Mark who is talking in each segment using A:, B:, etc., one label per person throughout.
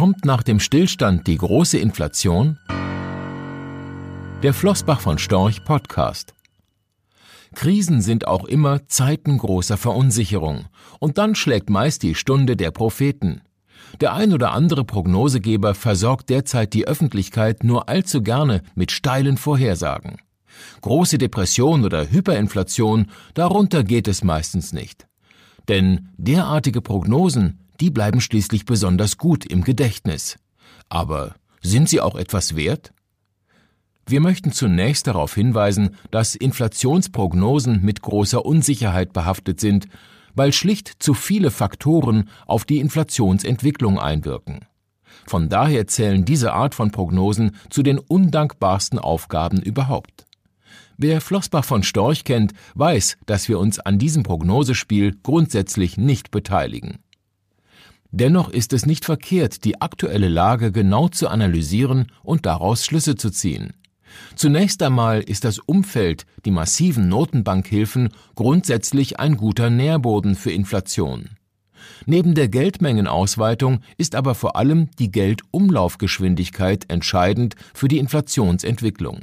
A: Kommt nach dem Stillstand die große Inflation? Der Flossbach von Storch Podcast. Krisen sind auch immer Zeiten großer Verunsicherung, und dann schlägt meist die Stunde der Propheten. Der ein oder andere Prognosegeber versorgt derzeit die Öffentlichkeit nur allzu gerne mit steilen Vorhersagen. Große Depression oder Hyperinflation, darunter geht es meistens nicht. Denn derartige Prognosen, die bleiben schließlich besonders gut im Gedächtnis. Aber sind sie auch etwas wert? Wir möchten zunächst darauf hinweisen, dass Inflationsprognosen mit großer Unsicherheit behaftet sind, weil schlicht zu viele Faktoren auf die Inflationsentwicklung einwirken. Von daher zählen diese Art von Prognosen zu den undankbarsten Aufgaben überhaupt. Wer Flossbach von Storch kennt, weiß, dass wir uns an diesem Prognosespiel grundsätzlich nicht beteiligen. Dennoch ist es nicht verkehrt, die aktuelle Lage genau zu analysieren und daraus Schlüsse zu ziehen. Zunächst einmal ist das Umfeld, die massiven Notenbankhilfen, grundsätzlich ein guter Nährboden für Inflation. Neben der Geldmengenausweitung ist aber vor allem die Geldumlaufgeschwindigkeit entscheidend für die Inflationsentwicklung.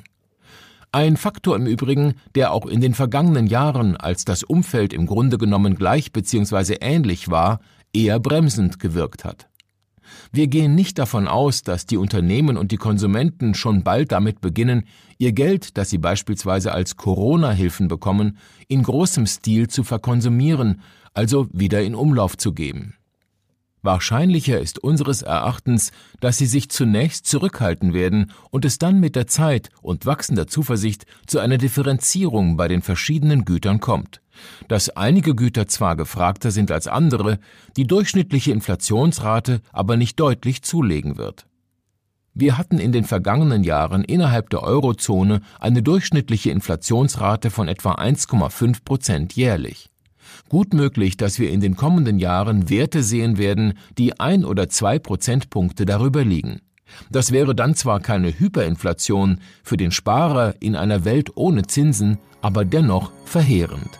A: Ein Faktor im Übrigen, der auch in den vergangenen Jahren, als das Umfeld im Grunde genommen gleich bzw. ähnlich war, eher bremsend gewirkt hat. Wir gehen nicht davon aus, dass die Unternehmen und die Konsumenten schon bald damit beginnen, ihr Geld, das sie beispielsweise als Corona-Hilfen bekommen, in großem Stil zu verkonsumieren, also wieder in Umlauf zu geben. Wahrscheinlicher ist unseres Erachtens, dass sie sich zunächst zurückhalten werden und es dann mit der Zeit und wachsender Zuversicht zu einer Differenzierung bei den verschiedenen Gütern kommt. Dass einige Güter zwar gefragter sind als andere, die durchschnittliche Inflationsrate aber nicht deutlich zulegen wird. Wir hatten in den vergangenen Jahren innerhalb der Eurozone eine durchschnittliche Inflationsrate von etwa 1,5 Prozent jährlich. Gut möglich, dass wir in den kommenden Jahren Werte sehen werden, die ein oder zwei Prozentpunkte darüber liegen. Das wäre dann zwar keine Hyperinflation für den Sparer in einer Welt ohne Zinsen, aber dennoch verheerend.